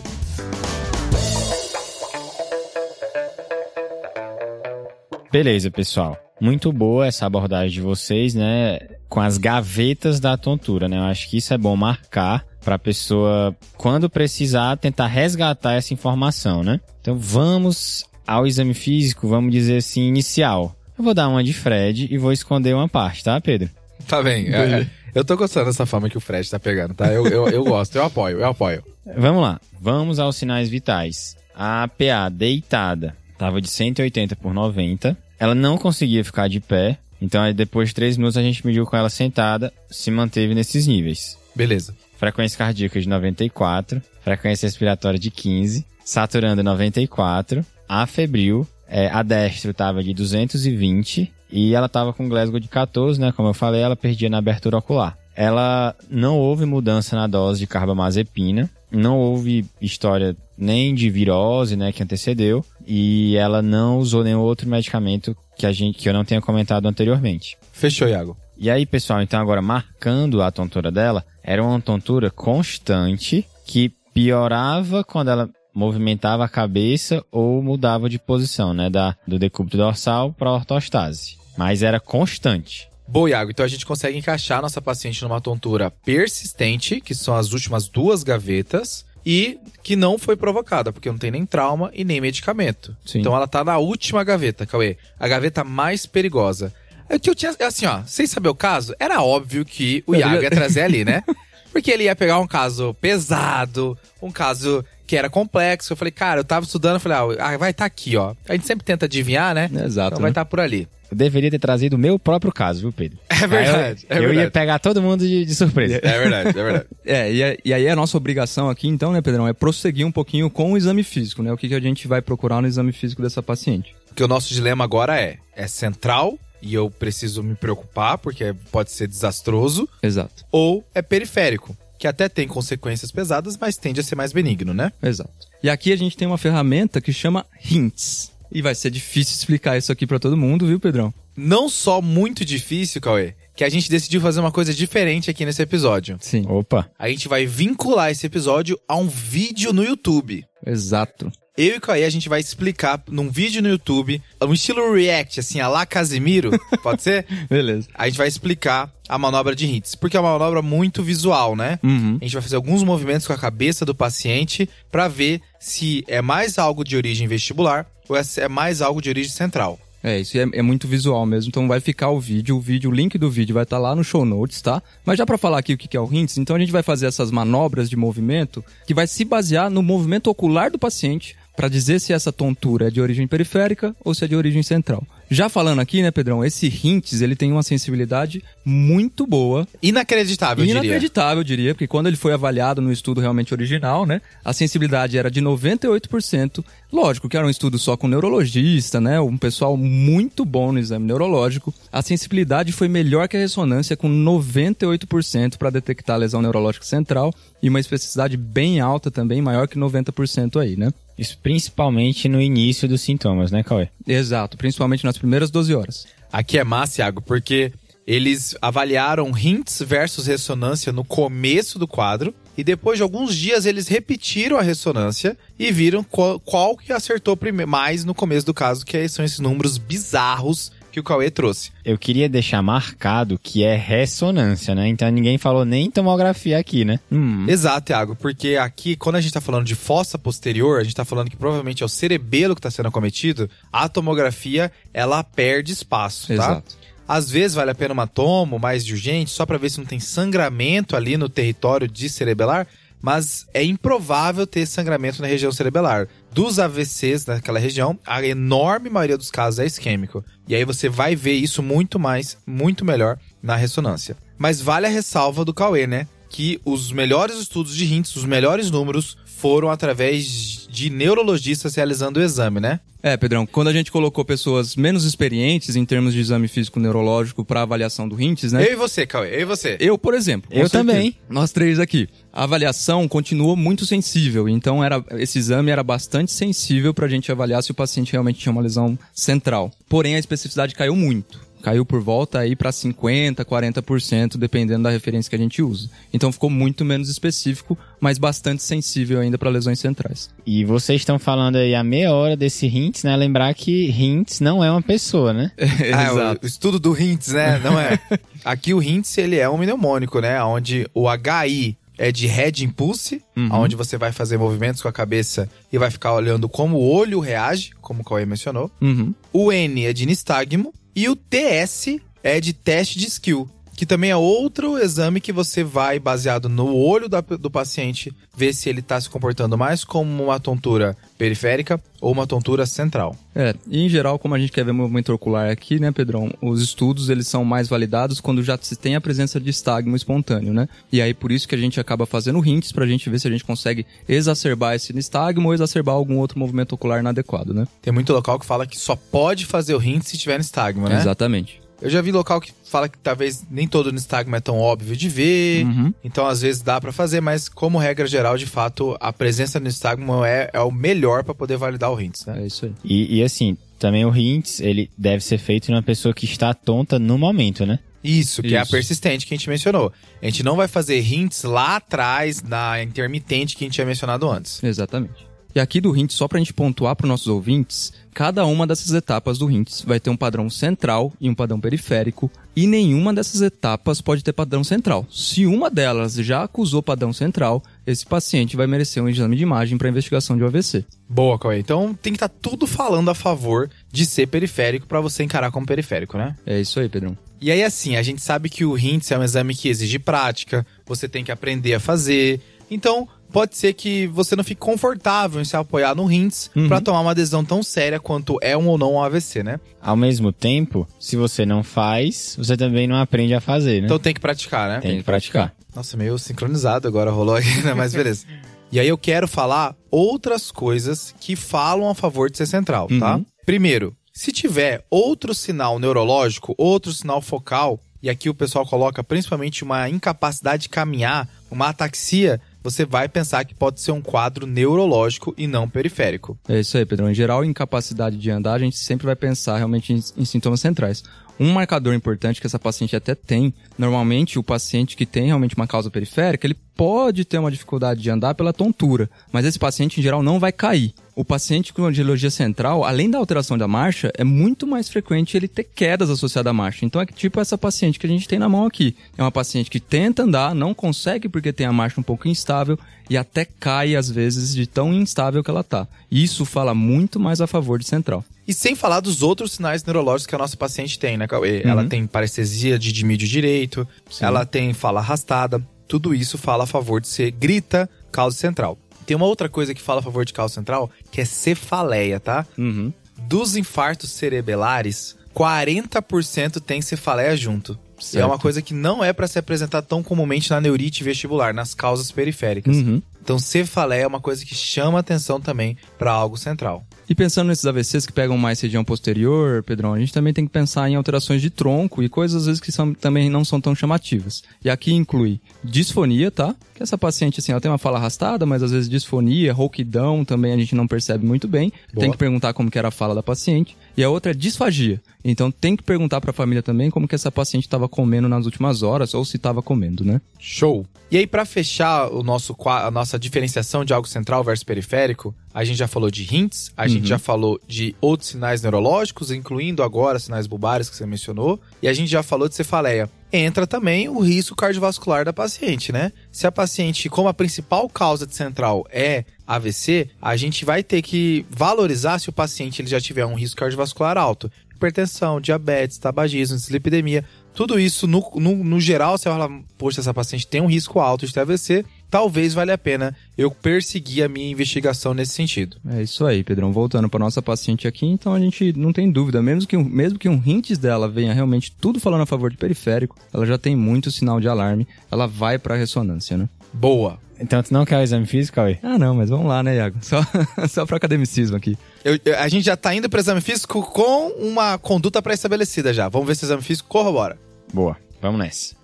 Beleza, pessoal. Muito boa essa abordagem de vocês, né? Com as gavetas da tontura, né? Eu acho que isso é bom marcar para a pessoa, quando precisar, tentar resgatar essa informação, né? Então vamos ao exame físico, vamos dizer assim, inicial. Eu vou dar uma de Fred e vou esconder uma parte, tá, Pedro? Tá bem. é, é. eu tô gostando dessa fama que o Fred tá pegando, tá? Eu, eu, eu gosto, eu apoio, eu apoio. Vamos lá. Vamos aos sinais vitais. A PA deitada tava de 180 por 90. Ela não conseguia ficar de pé. Então, aí, depois de 3 minutos, a gente mediu com ela sentada, se manteve nesses níveis. Beleza. Frequência cardíaca de 94, frequência respiratória de 15, saturando 94, a febril, é, a destro estava de 220 e ela estava com Glasgow de 14, né? Como eu falei, ela perdia na abertura ocular. Ela não houve mudança na dose de carbamazepina, não houve história nem de virose, né, que antecedeu, e ela não usou nenhum outro medicamento que a gente que eu não tenha comentado anteriormente. Fechou, Iago. E aí, pessoal, então agora marcando a tontura dela, era uma tontura constante que piorava quando ela movimentava a cabeça ou mudava de posição, né, da, do decúbito dorsal para a ortostase. Mas era constante. Boa, Iago. Então a gente consegue encaixar nossa paciente numa tontura persistente, que são as últimas duas gavetas, e que não foi provocada, porque não tem nem trauma e nem medicamento. Sim. Então ela tá na última gaveta, Cauê. A gaveta mais perigosa. É que eu tinha, assim, ó, sem saber o caso, era óbvio que o Eu Iago ia- trazer ali, né? Porque ele ia pegar um caso pesado, um caso que era complexo. Eu falei, cara, eu tava estudando, eu falei, ah, vai estar aqui, ó. A gente sempre tenta adivinhar, né? Exato, Então vai né? estar por ali. Eu deveria ter trazido o meu próprio caso, viu, Pedro? É verdade, Aí é eu, eu ia verdade. pegar todo mundo de, de surpresa. É verdade, é verdade. É, e, e aí a nossa obrigação aqui, então, né, Pedrão, é prosseguir um pouquinho com o exame físico, né? O que, que a gente vai procurar no exame físico dessa paciente. Porque o nosso dilema agora é, é central e eu preciso me preocupar porque pode ser desastroso, Exato, ou é periférico, que até tem consequências pesadas, mas tende a ser mais benigno, né? exato. E aqui a gente tem uma ferramenta que chama HINTS. E vai ser difícil explicar isso aqui pra todo mundo, viu, Pedrão? Não só muito difícil, Cauê, que a gente decidiu fazer uma coisa diferente aqui nesse episódio. Sim. Opa, A gente vai vincular esse episódio a um vídeo no YouTube. Exato. Eu e o Cauê, a gente vai explicar num vídeo no YouTube, um estilo react, assim, a lá Casimiro, pode ser? Beleza. A gente vai explicar a manobra de hits, porque é uma manobra muito visual, né? Uhum. A gente vai fazer alguns movimentos com a cabeça do paciente para ver se é mais algo de origem vestibular ou é é mais algo de origem central. É, isso é, é muito visual mesmo, então vai ficar o vídeo, o vídeo, o link do vídeo vai estar lá no show notes, tá? Mas já pra falar aqui o que que é o HINTS, então a gente vai fazer essas manobras de movimento que vai se basear no movimento ocular do paciente pra dizer se essa tontura é de origem periférica ou se é de origem central. Já falando aqui, né, Pedrão, esse HINTS, ele tem uma sensibilidade muito boa Inacreditável, eu diria. Inacreditável, eu diria, porque quando ele foi avaliado no estudo realmente original, né, a sensibilidade era de 98%. Lógico que era um estudo só com neurologista, né, um pessoal muito bom no exame neurológico. A sensibilidade foi melhor que a ressonância, com 98% para detectar a lesão neurológica central e uma especificidade bem alta também, maior que 90% aí, né? Isso principalmente no início dos sintomas, né, Cauê? Exato, principalmente nas primeiras 12 horas. Aqui é massa, Iago, porque eles avaliaram hints versus ressonância no começo do quadro e depois de alguns dias eles repetiram a ressonância e viram qual, qual que acertou mais no começo do caso, que são esses números bizarros que o Cauê trouxe. Eu queria deixar marcado que é ressonância, né? Então ninguém falou nem tomografia aqui, né? Hum. Exato, Thiago, porque aqui, quando a gente tá falando de fossa posterior, a gente tá falando que provavelmente é o cerebelo que tá sendo acometido, a tomografia, ela perde espaço, tá? Exato. Às vezes vale a pena uma tomo mais de urgente, só para ver se não tem sangramento ali no território de cerebelar, mas é improvável ter sangramento na região cerebelar. Dos AVCs naquela região, a enorme maioria dos casos é isquêmico. E aí você vai ver isso muito mais, muito melhor na ressonância. Mas vale a ressalva do Cauê, né? Que os melhores estudos de RINTs, os melhores números, foram através de neurologistas realizando o exame, né? É, Pedrão, quando a gente colocou pessoas menos experientes em termos de exame físico neurológico para avaliação do RINTS, né? Eu e você, Cauê, eu e você. Eu, por exemplo. Eu certeza. também. Nós três aqui. A avaliação continuou muito sensível, então era, esse exame era bastante sensível para a gente avaliar se o paciente realmente tinha uma lesão central. Porém, a especificidade caiu muito. Caiu por volta aí para 50, 40%, dependendo da referência que a gente usa. Então ficou muito menos específico, mas bastante sensível ainda para lesões centrais. E vocês estão falando aí a meia hora desse hints, né? Lembrar que hints não é uma pessoa, né? Ah, o estudo do Hintz, né? Não é. Aqui o Hintz, ele é um mnemônico, né? Onde o HI é de Head Impulse, onde você vai fazer movimentos com a cabeça e vai ficar olhando como o olho reage, como o Cauê mencionou. Uhum. O N é de nistagmo e o TS é de teste de skill, que também é outro exame que você vai, baseado no olho da- do paciente, ver se ele está se comportando mais como uma tontura periférica ou uma tontura central. É, e em geral, como a gente quer ver movimento ocular aqui, né, Pedrão, os estudos eles são mais validados quando já se tem a presença de estagmo espontâneo, né? E aí por isso que a gente acaba fazendo hints pra gente ver se a gente consegue exacerbar esse nistagmo ou exacerbar algum outro movimento ocular inadequado, né? Tem muito local que fala que só pode fazer o hint se tiver nistagmo, né? Exatamente. Eu já vi local que fala que talvez nem todo nistagmo é tão óbvio de ver, Uhum. então às vezes dá pra fazer, mas como regra geral, de fato, a presença do nistagmo é, é o melhor pra poder validar o hints, né? É isso aí. E, e assim, também o hints, ele deve ser feito numa pessoa que está tonta no momento, né? Isso, que é a Isso. persistente que a gente mencionou. A gente não vai fazer hints lá atrás na intermitente que a gente tinha mencionado antes. Exatamente. E aqui do HINTS, só pra gente pontuar para nossos ouvintes, cada uma dessas etapas do HINTS vai ter um padrão central e um padrão periférico, e nenhuma dessas etapas pode ter padrão central. Se uma delas já acusou padrão central, esse paciente vai merecer um exame de imagem para investigação de AVC. Boa, Cauê. Então tem que estar tudo falando a favor de ser periférico pra você encarar como periférico, né? É isso aí, Pedrão. E aí, assim, a gente sabe que o HINTS é um exame que exige prática, você tem que aprender a fazer. Então, pode ser que você não fique confortável em se apoiar no HINTS Uhum. pra tomar uma decisão tão séria quanto é um ou não um AVC, né? Ao mesmo tempo, se você não faz, você também não aprende a fazer, né? Então tem que praticar, né? tem que praticar. Nossa, meio sincronizado agora rolou aqui, né? Mas beleza. E aí eu quero falar outras coisas que falam a favor de ser central, tá? Uhum. Primeiro, se tiver outro sinal neurológico, outro sinal focal, e aqui o pessoal coloca principalmente uma incapacidade de caminhar, uma ataxia, você vai pensar que pode ser um quadro neurológico e não periférico. É isso aí, Pedrão. Em geral, incapacidade de andar, a gente sempre vai pensar realmente em, em sintomas centrais. Um marcador importante que essa paciente até tem, normalmente o paciente que tem realmente uma causa periférica, ele pode ter uma dificuldade de andar pela tontura, mas esse paciente em geral não vai cair. O paciente com angiologia central, além da alteração da marcha, é muito mais frequente ele ter quedas associadas à marcha. Então é tipo essa paciente que a gente tem na mão aqui. É uma paciente que tenta andar, não consegue porque tem a marcha um pouco instável e até cai às vezes de tão instável que ela tá. Isso fala muito mais a favor de central. E sem falar dos outros sinais neurológicos que a nossa paciente tem, né, Cauê? Ela tem parestesia de dimídio direito, ela tem fala arrastada. Tudo isso fala a favor de ser grita causa central. Tem uma outra coisa que fala a favor de causa central, que é cefaleia, tá? Uhum. Dos infartos cerebelares, 40% tem cefaleia junto. É uma coisa que não é pra se apresentar tão comumente na neurite vestibular, nas causas periféricas. Uhum. Então, cefaleia é uma coisa que chama atenção também pra algo central. E pensando nesses AVCs que pegam mais região posterior, Pedrão, a gente também tem que pensar em alterações de tronco e coisas às vezes que são, também não são tão chamativas. E aqui inclui disfonia, tá? Que essa paciente, assim, ela tem uma fala arrastada, mas às vezes disfonia, rouquidão também a gente não percebe muito bem. Boa. Tem que perguntar como que era a fala da paciente. E a outra é disfagia. Então tem que perguntar para a família também como que essa paciente estava comendo nas últimas horas ou se estava comendo, né? Show! E aí, pra fechar o nosso, a nossa diferenciação de algo central versus periférico, a gente já falou de hints, a gente Uhum. já falou de outros sinais neurológicos, incluindo agora sinais bulbares que você mencionou, e a gente já falou de cefaleia. Entra também o risco cardiovascular da paciente, né? Se a paciente, como a principal causa de central é AVC, a gente vai ter que valorizar se o paciente ele já tiver um risco cardiovascular alto. Hipertensão, diabetes, tabagismo, dislipidemia, tudo isso, no, no, no geral, você fala, poxa, essa paciente tem um risco alto de ter AVC, talvez valha a pena eu perseguir a minha investigação nesse sentido. É isso aí, Pedrão. Voltando para nossa paciente aqui, então a gente não tem dúvida, mesmo que, um- mesmo que um hints dela venha realmente tudo falando a favor de periférico, ela já tem muito sinal de alarme, ela vai para ressonância, né? Boa. Então tu não quer o exame físico, Cauê? Ah, não, mas vamos lá, né, Iago? Só, só para academicismo aqui. Eu- eu- a gente já tá indo para exame físico com uma conduta pré-estabelecida já. Vamos ver se o exame físico corrobora. Boa, vamos nessa.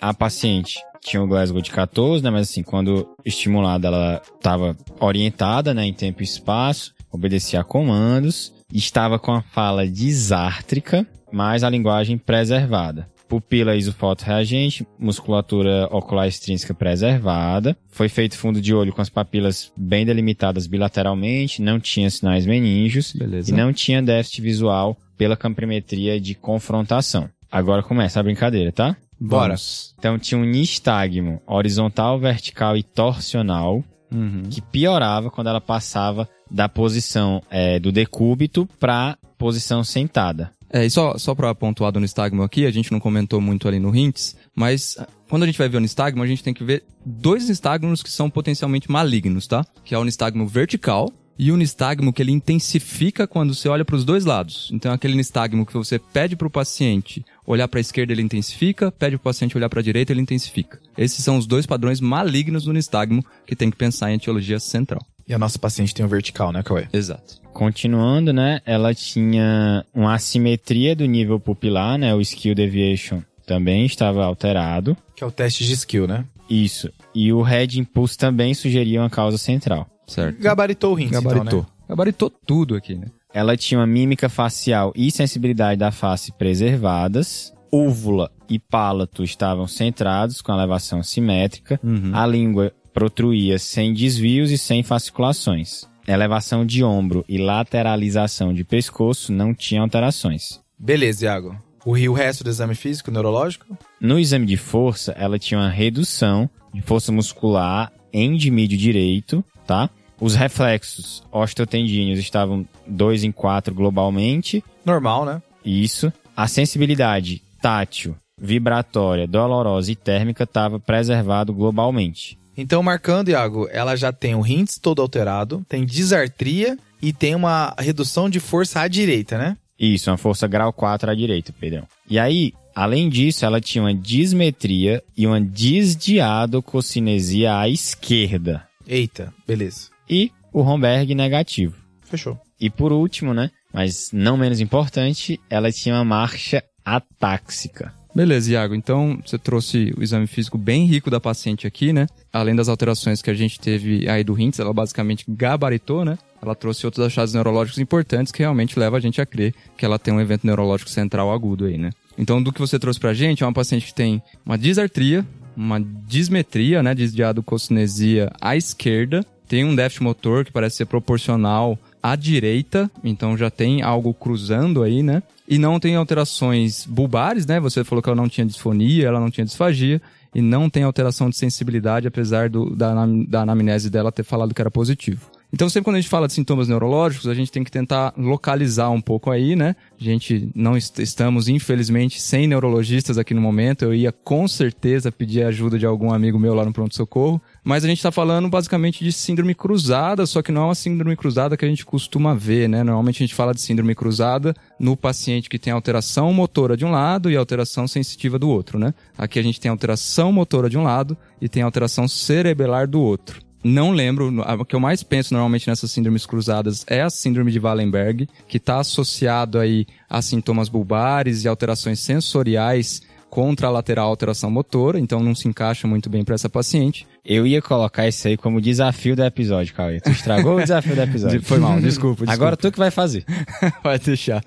A paciente tinha o Glasgow de 14, né? Mas assim, quando estimulada, ela estava orientada, né? Em tempo e espaço, obedecia a comandos, estava com a fala disártrica, mas a linguagem preservada. Pupila isofotorreagente, musculatura ocular extrínseca preservada. Foi feito fundo de olho com as papilas bem delimitadas bilateralmente, não tinha sinais meníngeos Beleza. e não tinha déficit visual pela campimetria de confrontação. Agora começa a brincadeira, tá? Bora. Vamos. Então tinha um nistagmo horizontal, vertical e torsional Uhum. que piorava quando ela passava da posição eh, do decúbito para posição sentada. É, e só, só pra pontuar do nistagmo aqui, a gente não comentou muito ali no hints, mas ah, quando a gente vai ver o nistagmo, a gente tem que ver dois nistagmos que são potencialmente malignos, tá? Que é o nistagmo vertical e o nistagmo que ele intensifica quando você olha para os dois lados. Então é aquele nistagmo que você pede para o paciente olhar para a esquerda, ele intensifica, pede para o paciente olhar para a direita, ele intensifica. Esses são os dois padrões malignos do nistagmo que tem que pensar em etiologia central. E a nossa paciente tem um vertical, né, Cauê? Exato. Continuando, né, ela tinha uma assimetria do nível pupilar, né, o skill deviation também estava alterado. Que é o teste de skill, né? Isso. E o head impulse também sugeria uma causa central. Certo. Gabaritou o rins, Gabaritou. então, né? Gabaritou tudo aqui, né? Ela tinha uma mímica facial e sensibilidade da face preservadas. Úvula e palato estavam centrados com elevação simétrica. Uhum. A língua protruía sem desvios e sem fasciculações. Elevação de ombro e lateralização de pescoço não tinha alterações. Beleza, Iago. O, e o resto do exame físico, neurológico? No exame de força, ela tinha uma redução de força muscular em de mídio direito, tá? Os reflexos osteotendíneos estavam 2 em 4 globalmente, Normal, né? isso. A sensibilidade tátil, vibratória, dolorosa e térmica estava preservado globalmente. Então, marcando, Iago, ela já tem o rins todo alterado, tem disartria e tem uma redução de força à direita, né? Isso, uma força grau 4 à direita, Pedrão. E aí, além disso, ela tinha uma dismetria e uma disdiadococinesia à esquerda. Eita, beleza. E o Romberg negativo. Fechou. E por último, né, mas não menos importante, ela tinha uma marcha atáxica. Beleza, Iago. Então, você trouxe o exame físico bem rico da paciente aqui, né? Além das alterações que a gente teve aí do Hintz, ela basicamente gabaritou, né? Ela trouxe outros achados neurológicos importantes que realmente levam a gente a crer que ela tem um evento neurológico central agudo aí, né? Então, do que você trouxe pra gente, é uma paciente que tem uma disartria, uma dismetria, né? Disdiadococinesia à esquerda, tem um déficit motor que parece ser proporcional à direita, então já tem algo cruzando aí, né? E não tem alterações bulbares, né? Você falou que ela não tinha disfonia, ela não tinha disfagia, e não tem alteração de sensibilidade, apesar do, da, da anamnese dela ter falado que era positivo. Então, sempre quando a gente fala de sintomas neurológicos, a gente tem que tentar localizar um pouco aí, né? A gente não est- estamos, infelizmente, sem neurologistas aqui no momento. Eu ia com certeza pedir a ajuda de algum amigo meu lá no pronto-socorro. Mas a gente tá falando basicamente de síndrome cruzada, só que não é uma síndrome cruzada que a gente costuma ver, né? Normalmente a gente fala de síndrome cruzada no paciente que tem alteração motora de um lado e alteração sensitiva do outro, né? Aqui a gente tem alteração motora de um lado e tem alteração cerebelar do outro. Não lembro, o que eu mais penso normalmente nessas síndromes cruzadas é a síndrome de Wallenberg, que está associado aí a sintomas bulbares e alterações sensoriais contralateral alteração motora, então não se encaixa muito bem para essa paciente. Eu ia colocar isso aí como desafio do episódio, Cauê. Tu estragou o desafio do episódio. Foi mal, desculpa, desculpa. Agora tu que vai fazer. vai deixar.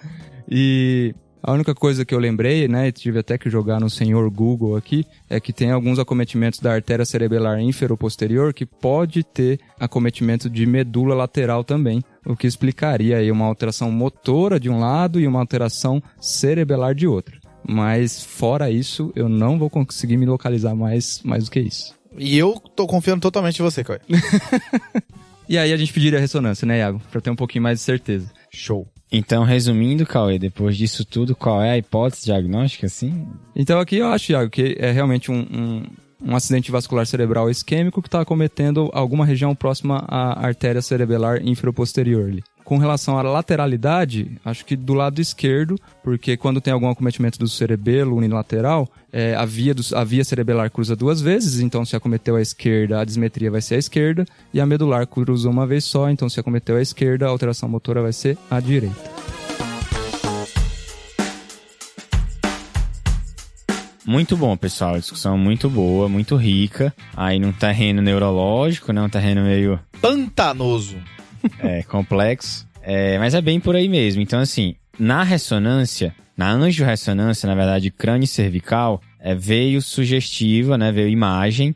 E A única coisa que eu lembrei, né, e tive até que jogar no senhor Google aqui, é que tem alguns acometimentos da artéria cerebelar inferoposterior que pode ter acometimento de medula lateral também, o que explicaria aí uma alteração motora de um lado e uma alteração cerebelar de outro. Mas fora isso, eu não vou conseguir me localizar mais, mais do que isso. E eu tô confiando totalmente em você, Cauê. E aí a gente pediria ressonância, né, Iago? Pra ter um pouquinho mais de certeza. Show. Então, resumindo, Cauê, depois disso tudo, qual é a hipótese diagnóstica, assim? Então aqui eu acho, Iago, que é realmente um, um, um acidente vascular cerebral isquêmico que está acometendo alguma região próxima à artéria cerebelar inferoposterior. Com relação à lateralidade, acho que do lado esquerdo, porque quando tem algum acometimento do cerebelo unilateral, é, a, via do, a via cerebelar cruza duas vezes, então se acometeu à esquerda, a dismetria vai ser à esquerda, e a medular cruza uma vez só, então se acometeu à esquerda, a alteração motora vai ser à direita. Muito bom, pessoal. Discussão muito boa, muito rica. Aí num terreno neurológico, né? Um terreno meio Pantanoso. É, complexo. É, mas é bem por aí mesmo. Então, assim, na ressonância, na angiorressonância, na verdade, crânio cervical, é, veio sugestiva, né? Veio imagem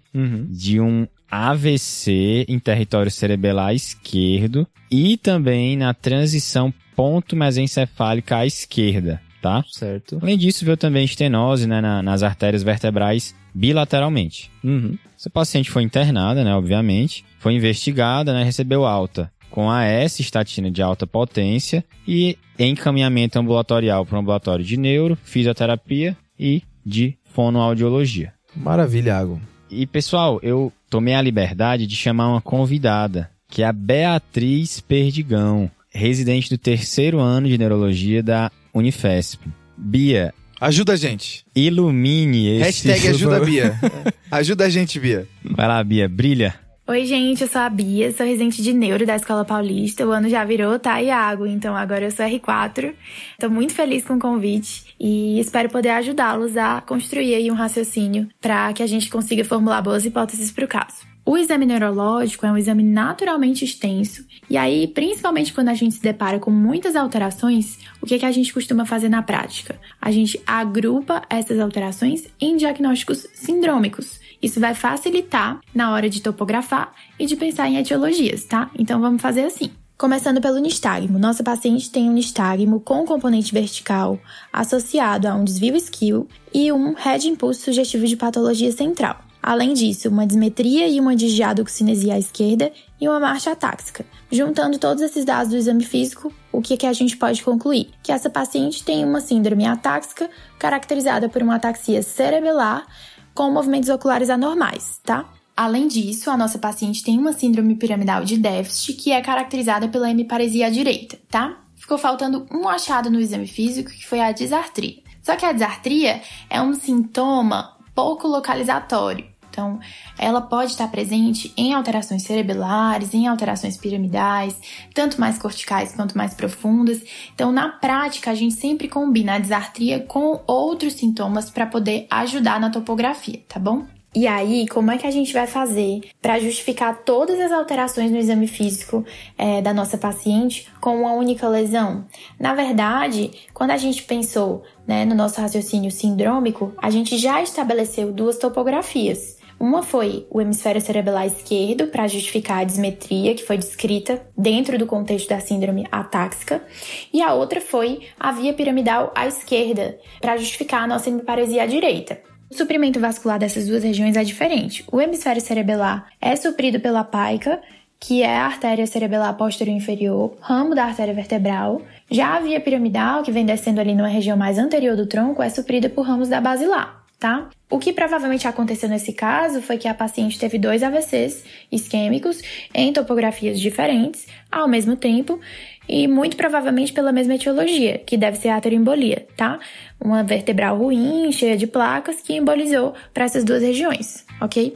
de um AVC em território cerebelar esquerdo e também na transição ponto mesencefálica à esquerda, tá? Certo. Além disso, veio também estenose né, na- nas artérias vertebrais bilateralmente. Uhum. Essa paciente foi internada, né, obviamente, foi investigada, né, recebeu alta com AS, estatina de alta potência, e encaminhamento ambulatorial para o ambulatório de neuro, fisioterapia e de fonoaudiologia. Maravilha, Iago. E pessoal, eu tomei a liberdade de chamar uma convidada, que é a Beatriz Perdigão, residente do terceiro ano de neurologia da Unifesp. Bia, Ajuda a gente. ilumine esse... Hashtag ajuda a Bia. ajuda a gente, Bia. Vai lá, Bia, brilha. Oi, gente, eu sou a Bia, sou residente de neuro da Escola Paulista. O ano já virou, tá? Iago, então agora eu sou R4. Tô muito feliz com o convite e espero poder ajudá-los a construir aí um raciocínio para que a gente consiga formular boas hipóteses para o caso. O exame neurológico é um exame naturalmente extenso, e aí, principalmente quando a gente se depara com muitas alterações, o que, é que a gente costuma fazer na prática? A gente agrupa essas alterações em diagnósticos sindrômicos. Isso vai facilitar na hora de topografar e de pensar em etiologias, tá? Então vamos fazer assim. Começando pelo nistagmo. Nossa paciente tem um nistagmo com componente vertical associado a um desvio esquio e um head impulso sugestivo de patologia central. Além disso, uma dismetria e uma digiadoxinesia à esquerda e uma marcha atáxica. Juntando todos esses dados do exame físico, o que, que a gente pode concluir? Que essa paciente tem uma síndrome atáxica caracterizada por uma ataxia cerebelar com movimentos oculares anormais, tá? Além disso, a nossa paciente tem uma síndrome piramidal de déficit que é caracterizada pela hemiparesia à direita, tá? Ficou faltando um achado no exame físico que foi a disartria. Só que a disartria é um sintoma pouco localizatório. Então, ela pode estar presente em alterações cerebelares, em alterações piramidais, tanto mais corticais quanto mais profundas. Então, na prática, a gente sempre combina a disartria com outros sintomas para poder ajudar na topografia, tá bom? E aí, como é que a gente vai fazer para justificar todas as alterações no exame físico é, da nossa paciente com uma única lesão? Na verdade, quando a gente pensou né, no nosso raciocínio sindrômico, a gente já estabeleceu duas topografias. Uma foi o hemisfério cerebelar esquerdo para justificar a dismetria que foi descrita dentro do contexto da síndrome atáxica, e a outra foi a via piramidal à esquerda para justificar a nossa hemiparesia à direita. O suprimento vascular dessas duas regiões é diferente. O hemisfério cerebelar é suprido pela paica, que é a artéria cerebelar posterior inferior, ramo da artéria vertebral. Já a via piramidal, que vem descendo ali numa região mais anterior do tronco, é suprida por ramos da basilar, tá? O que provavelmente aconteceu nesse caso foi que a paciente teve dois AVCs isquêmicos em topografias diferentes ao mesmo tempo e muito provavelmente pela mesma etiologia, que deve ser a ateroembolia, tá? Uma vertebral ruim, cheia de placas, que embolizou para essas duas regiões, ok?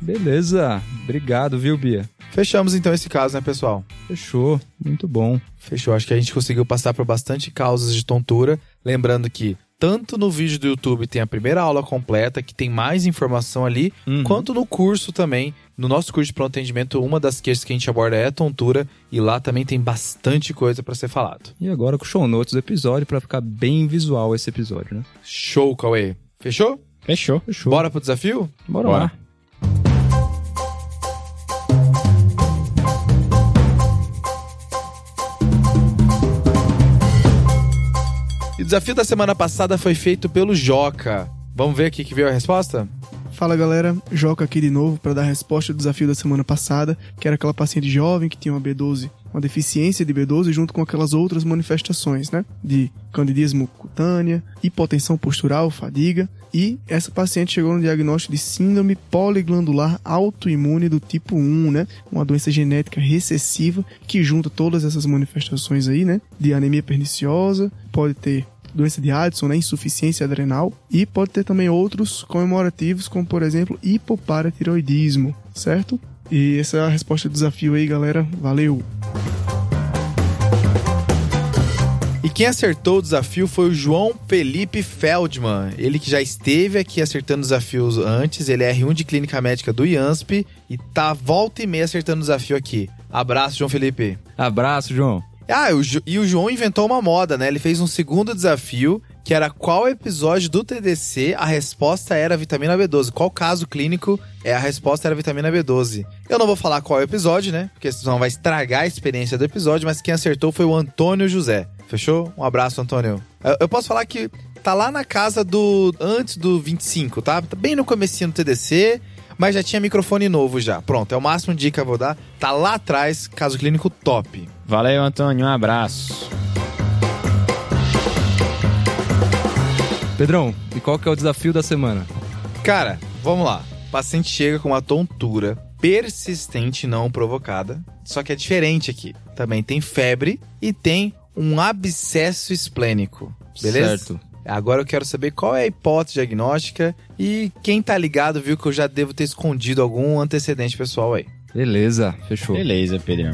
Beleza. Obrigado, viu, Bia? Fechamos então esse caso, né, pessoal? Fechou. Muito bom. Fechou. Acho que a gente conseguiu passar por bastante causas de tontura. Lembrando que tanto no vídeo do YouTube tem a primeira aula completa, que tem mais informação ali, Uhum. quanto no curso também No nosso curso de pronto atendimento, uma das queixas que a gente aborda é a tontura e lá também tem bastante coisa para ser falado. E agora com o show notes do episódio para ficar bem visual esse episódio, né? Show, Cauê. Fechou? Fechou. Fechou. Bora pro desafio? Bora, Bora. lá. Desafio da semana passada foi feito pelo Joca. Vamos ver aqui que veio a resposta? Fala galera, Joca aqui de novo para dar a resposta do desafio da semana passada, que era aquela paciente jovem que tinha uma B12, uma deficiência de B12 junto com aquelas outras manifestações, né? De candidismo cutânea, hipotensão postural, fadiga, e essa paciente chegou no diagnóstico de síndrome poliglandular autoimune do tipo 1, né? Uma doença genética recessiva que junta todas essas manifestações aí, né? De anemia perniciosa, pode ter doença de Addison, né, insuficiência adrenal, e pode ter também outros comemorativos, como por exemplo hipoparatiroidismo, certo? E essa é a resposta do desafio aí, galera. Valeu! E quem acertou o desafio foi o João Felipe Feldman. Ele que já esteve aqui acertando desafios antes, ele é R1 de Clínica Médica do IANSP e tá volta e meia acertando o desafio aqui. Abraço, João Felipe. Abraço, João. Ah, o e o João inventou uma moda, né? Ele fez um segundo desafio, que era qual episódio do TDC a resposta era vitamina B12. Qual caso clínico é a resposta era vitamina B12. Eu não vou falar qual episódio, né? Porque senão vai estragar a experiência do episódio, mas quem acertou foi o Antônio José. Fechou? Um abraço, Antônio. Eu, eu posso falar que tá lá na casa do... antes do 25, tá? Tá bem no comecinho do TDC... Mas já tinha microfone novo já. Pronto, é o máximo de dica que eu vou dar. Tá lá atrás, caso clínico top. Valeu, Antônio. Um abraço. Pedrão, e qual que é o desafio da semana? Cara, vamos lá. O paciente chega com uma tontura persistente não provocada, só que é diferente aqui. Também tem febre e tem um abscesso esplênico. Beleza? Certo. Agora eu quero saber qual é a hipótese diagnóstica e quem tá ligado viu que eu já devo ter escondido algum antecedente pessoal aí. Beleza, fechou. Beleza, Pedrão.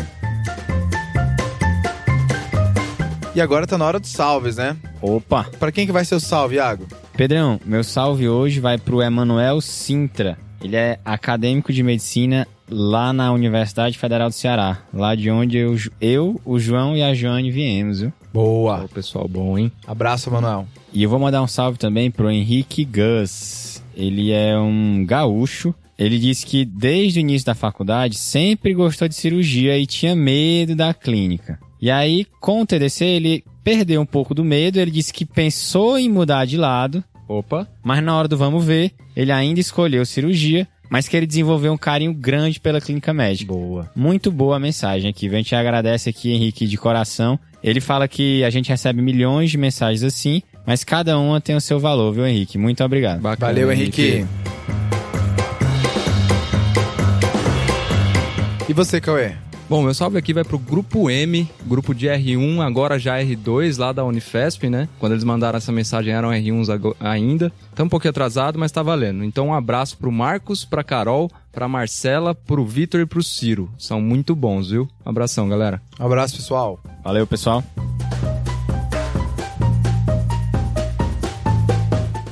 E agora tá na hora dos salves, né? Opa! Pra quem que vai ser o salve, Iago? Pedrão, meu salve hoje vai pro Emanuel Sintra. Ele é acadêmico de medicina lá na Universidade Federal do Ceará. Lá de onde eu, eu o João e a Joane viemos, viu? Boa. Ô, pessoal bom, hein? Abraço, Manuel. E eu vou mandar um salve também pro Henrique Gus. Ele é um gaúcho. Ele disse que desde o início da faculdade sempre gostou de cirurgia e tinha medo da clínica. E aí, com o TDC, ele perdeu um pouco do medo. Ele disse que pensou em mudar de lado, Opa. mas na hora do vamos ver, ele ainda escolheu cirurgia, mas que ele desenvolveu um carinho grande pela clínica médica. Boa. Muito boa a mensagem aqui. A gente agradece aqui, Henrique, de coração. Ele fala que a gente recebe milhões de mensagens assim, mas cada uma tem o seu valor, viu, Henrique? Muito obrigado. Bacana, Valeu, Henrique. E você, Cauê? Bom, meu salve aqui vai pro Grupo M, grupo de R1, agora já R2, lá da Unifesp, né? Quando eles mandaram essa mensagem eram R1s ago- ainda. Tá um pouquinho atrasado, mas tá valendo. Então um abraço pro Marcos, pra Carol, pra Marcela, pro Vitor e pro Ciro. São muito bons, viu? Um abração, galera. Um abraço, pessoal. Valeu, pessoal.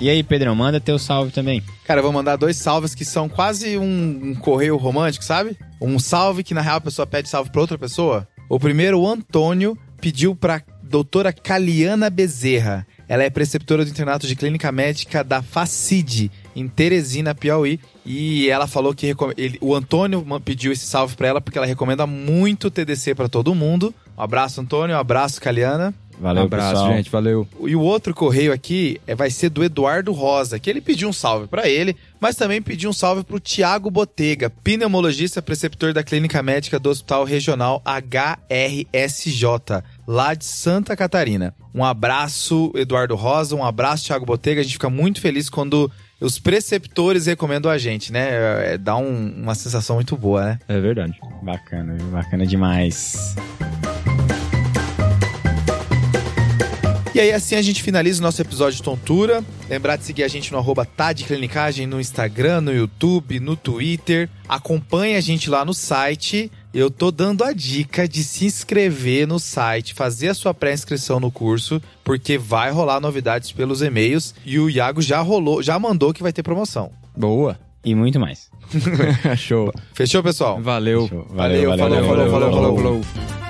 E aí, Pedrão, manda teu salve também. Cara, eu vou mandar dois salves que são quase um, um correio romântico, sabe? Um salve que na real a pessoa pede salve pra outra pessoa. O primeiro, o Antônio, pediu pra doutora Caliana Bezerra. Ela é preceptora do internato de clínica médica da Facid, em Teresina, Piauí. E ela falou que ele- o Antônio pediu esse salve pra ela porque ela recomenda muito o TDC pra todo mundo. Um abraço, Antônio. Um abraço, Caliana. Valeu, um abraço, pessoal. gente. Valeu. E o outro correio aqui é, vai ser do Eduardo Rosa, que ele pediu um salve pra ele, mas também pediu um salve pro Tiago Botega, pneumologista preceptor da Clínica Médica do Hospital Regional HRSJ, lá de Santa Catarina. Um abraço, Eduardo Rosa, um abraço, Tiago Botega. A gente fica muito feliz quando os preceptores recomendam a gente, né? É, dá um- uma sensação muito boa, né? É verdade. Bacana, bacana demais. E aí, assim a gente finaliza o nosso episódio de tontura. Lembrar de seguir a gente no arroba Clinicagem no Instagram, no YouTube, no Twitter. Acompanhe a gente lá no site. Eu tô dando a dica de se inscrever no site, fazer a sua pré-inscrição no curso, porque vai rolar novidades pelos e-mails. E o Iago já rolou, já mandou que vai ter promoção. Boa. e muito mais. Show. Fechou, pessoal? Valeu. Show. Valeu, falou, falou, falou, falou, falou.